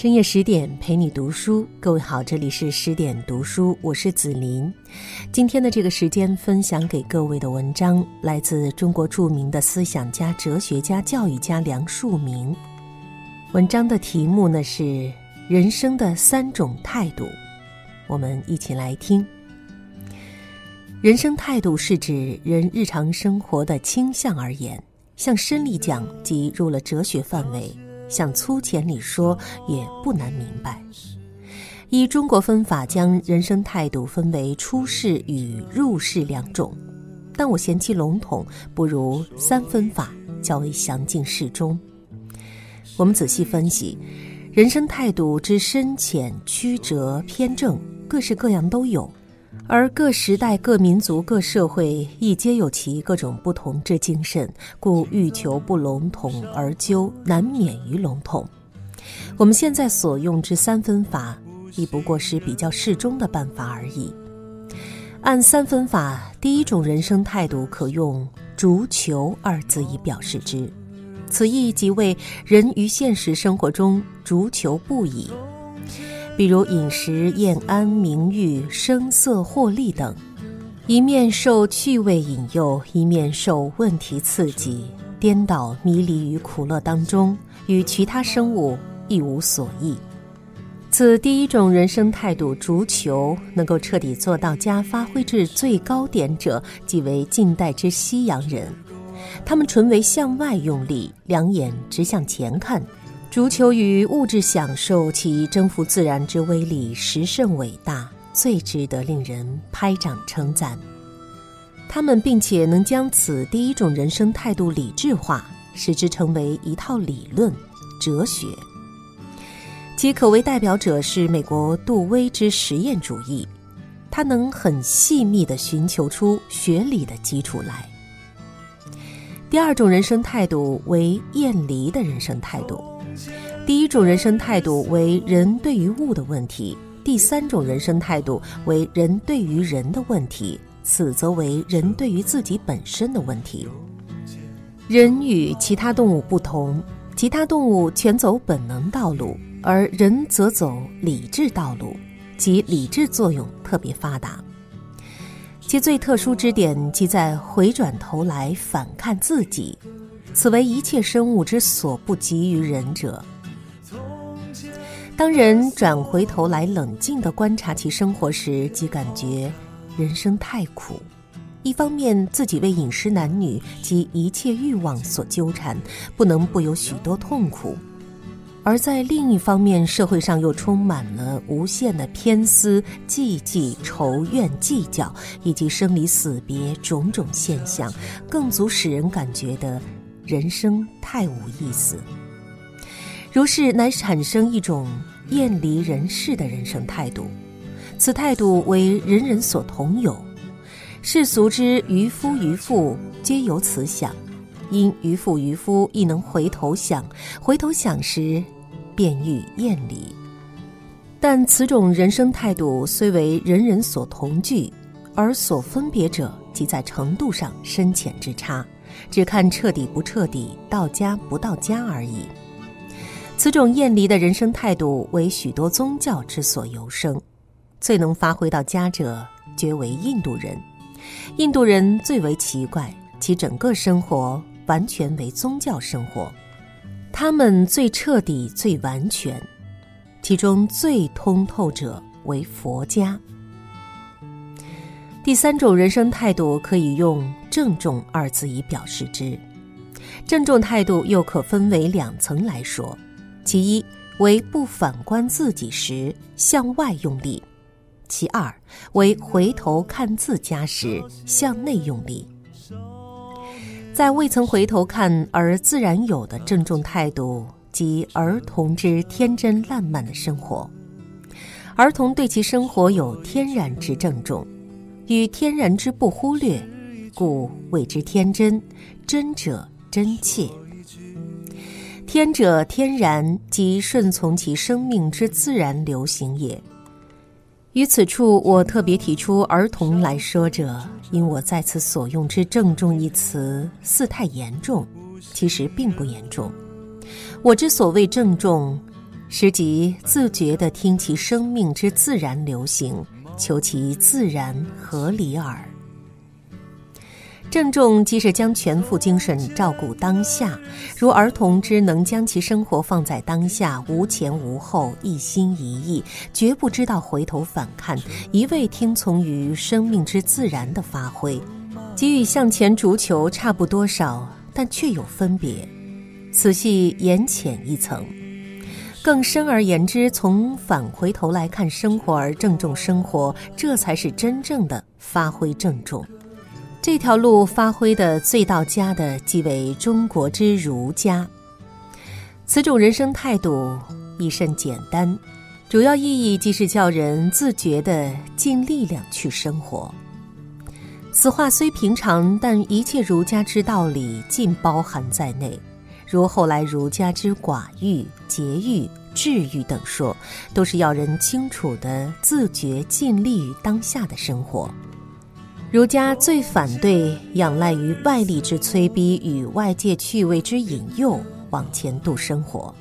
深夜十点陪你读书，各位好，这里是十点读书，我是紫琳。今天的这个时间分享给各位的文章，来自中国著名的思想家、哲学家、教育家梁漱溟。文章的题目呢是“人生的三种态度”，我们一起来听。人生态度是指人日常生活的倾向而言，向深里讲，即入了哲学范围。向粗浅里说，也不难明白。以中国分法，将人生态度分为出世与入世两种，但我嫌其笼统，不如三分法较为详尽适中。我们仔细分析，人生态度之深浅、曲折、偏正，各式各样都有。而各时代、各民族、各社会亦皆有其各种不同之精神，故欲求不笼统而究，难免于笼统。我们现在所用之三分法，亦不过是比较适中的办法而已。按三分法，第一种人生态度可用“逐求”二字以表示之，此意即为人于现实生活中逐求不已。比如饮食、宴安、名誉、声色、获利等，一面受趣味引诱，一面受问题刺激，颠倒迷离于苦乐当中，与其他生物一无所异。此第一种人生态度，逐求能够彻底做到家发挥至最高点者，即为近代之西洋人。他们纯为向外用力，两眼直向前看。逐求于物质享受，其征服自然之威力实甚伟大，最值得令人拍掌称赞。他们并且能将此第一种人生态度理智化，使之成为一套理论哲学。其可为代表者是美国杜威之实验主义，他能很细密地寻求出学理的基础来。第二种人生态度为厌离的人生态度。第一种人生态度为人对于物的问题，第三种人生态度为人对于人的问题，此则为人对于自己本身的问题。人与其他动物不同，其他动物全走本能道路，而人则走理智道路，即理智作用特别发达。其最特殊之点，即在回转头来反看自己。此为一切生物之所不及于人者。当人转回头来冷静地观察其生活时，即感觉人生太苦。一方面，自己为饮食男女及一切欲望所纠缠，不能不有许多痛苦；而在另一方面，社会上又充满了无限的偏私、忌忌、仇怨、计较，以及生离死别种种现象，更足使人感觉的。人生太无意思，如是乃产生一种厌离人世的人生态度。此态度为人人所同有，世俗之渔夫渔妇皆有此想，因渔妇渔夫亦能回头想，回头想时，便欲厌离。但此种人生态度虽为人人所同具，而所分别者，即在程度上深浅之差。只看彻底不彻底，到家不到家而已。此种厌离的人生态度，为许多宗教之所由生。最能发挥到家者，绝为印度人。印度人最为奇怪，其整个生活完全为宗教生活。他们最彻底、最完全，其中最通透者为佛家。第三种人生态度，可以用。郑重二字以表示之，郑重态度又可分为两层来说：其一为不反观自己时向外用力；其二为回头看自家时向内用力。在未曾回头看而自然有的郑重态度，即儿童之天真烂漫的生活。儿童对其生活有天然之郑重，与天然之不忽略。故谓之天真，真者真切。天者天然，即顺从其生命之自然流行也。于此处，我特别提出儿童来说者，因我在此所用之“郑重”一词，似太严重，其实并不严重。我之所谓郑重，实即自觉地听其生命之自然流行，求其自然合理耳。郑重即是将全副精神照顾当下，如儿童之能将其生活放在当下，无前无后，一心一意，绝不知道回头反看，一味听从于生命之自然的发挥，给予向前逐求差不多少，但却有分别。此系言浅一层，更深而言之，从返回头来看生活而郑重生活，这才是真正的发挥郑重。这条路发挥的最到家的，即为中国之儒家。此种人生态度亦甚简单，主要意义即是叫人自觉地尽力量去生活。此话虽平常，但一切儒家之道理尽包含在内。如后来儒家之寡欲、节欲、治欲等说，都是要人清楚地自觉尽力于当下的生活。儒家最反对仰赖于外力之催逼与外界趣味之引诱往前度生活，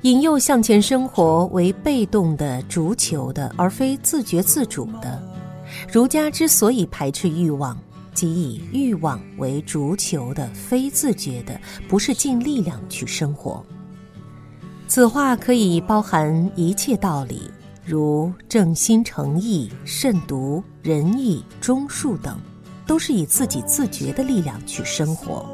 引诱向前生活为被动的、逐求的，而非自觉自主的。儒家之所以排斥欲望，即以欲望为逐求的、非自觉的，不是尽力量去生活。此话可以包含一切道理。如正心诚意、慎独、仁义、忠恕等，都是以自己自觉的力量去生活。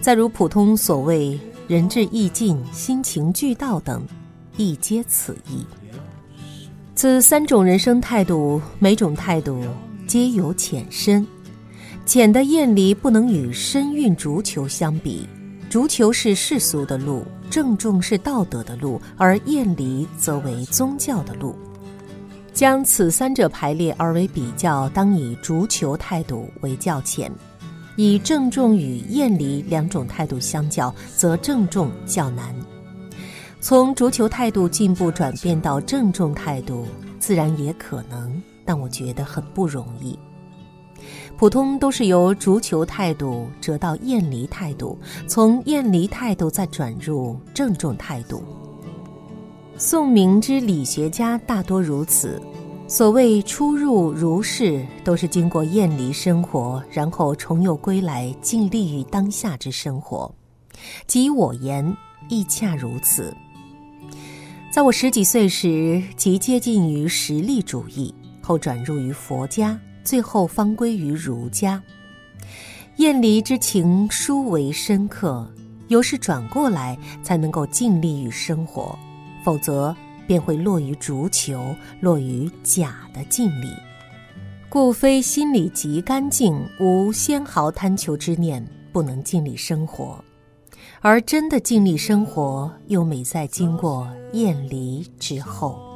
再如普通所谓仁至义尽、心情俱到等，亦皆此意。此三种人生态度，每种态度皆有浅深。浅的厌离不能与深蕴逐求相比，逐求是世俗的路。郑重是道德的路，而厌离则为宗教的路。将此三者排列而为比较，当以逐求态度为较浅；以郑重与厌离两种态度相较，则郑重较难。从足球态度进步转变到郑重态度，自然也可能，但我觉得很不容易。普通都是由逐求态度折到厌离态度，从厌离态度再转入郑重态度。宋明之理学家大多如此，所谓出入如是，都是经过厌离生活，然后重又归来，尽力于当下之生活。即我言亦恰如此。在我十几岁时，即接近于实力主义，后转入于佛家。最后方归于儒家，厌离之情殊为深刻，由是转过来才能够尽力于生活，否则便会落于逐求，落于假的尽力。故非心里极干净，无纤毫贪求之念，不能尽力生活；而真的尽力生活，又美在经过厌离之后。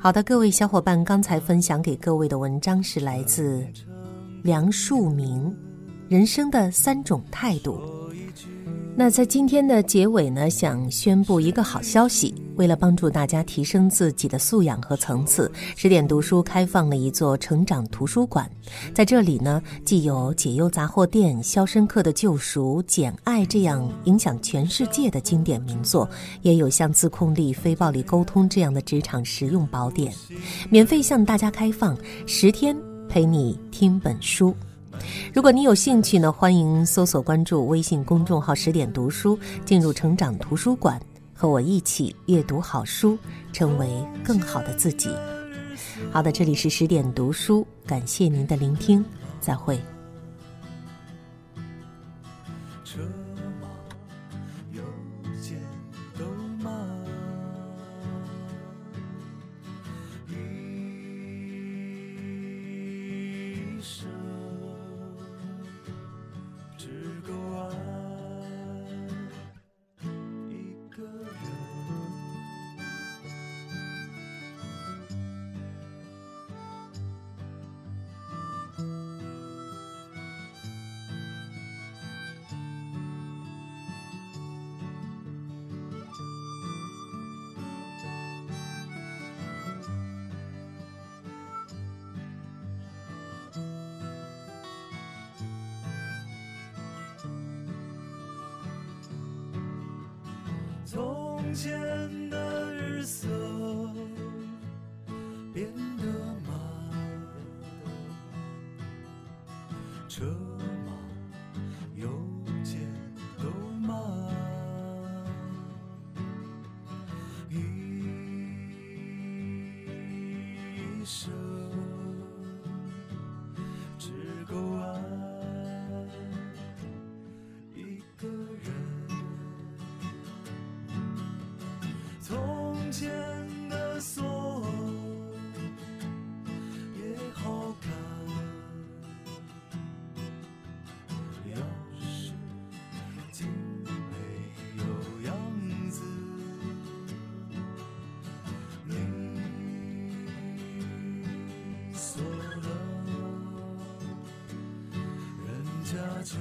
好的，各位小伙伴，刚才分享给各位的文章是来自梁漱溟《人生的三种态度》。那在今天的结尾呢，想宣布一个好消息。为了帮助大家提升自己的素养和层次，十点读书开放了一座成长图书馆。在这里呢，既有《解忧杂货店》《肖申克的救赎》《简爱》这样影响全世界的经典名作，也有像自控力、非暴力沟通这样的职场实用宝典，免费向大家开放，十天陪你听本书。如果你有兴趣呢，欢迎搜索关注微信公众号“十点读书”，进入成长图书馆，和我一起阅读好书，成为更好的自己。好的，这里是十点读书，感谢您的聆听，再会。从前的日色变得慢。车家酒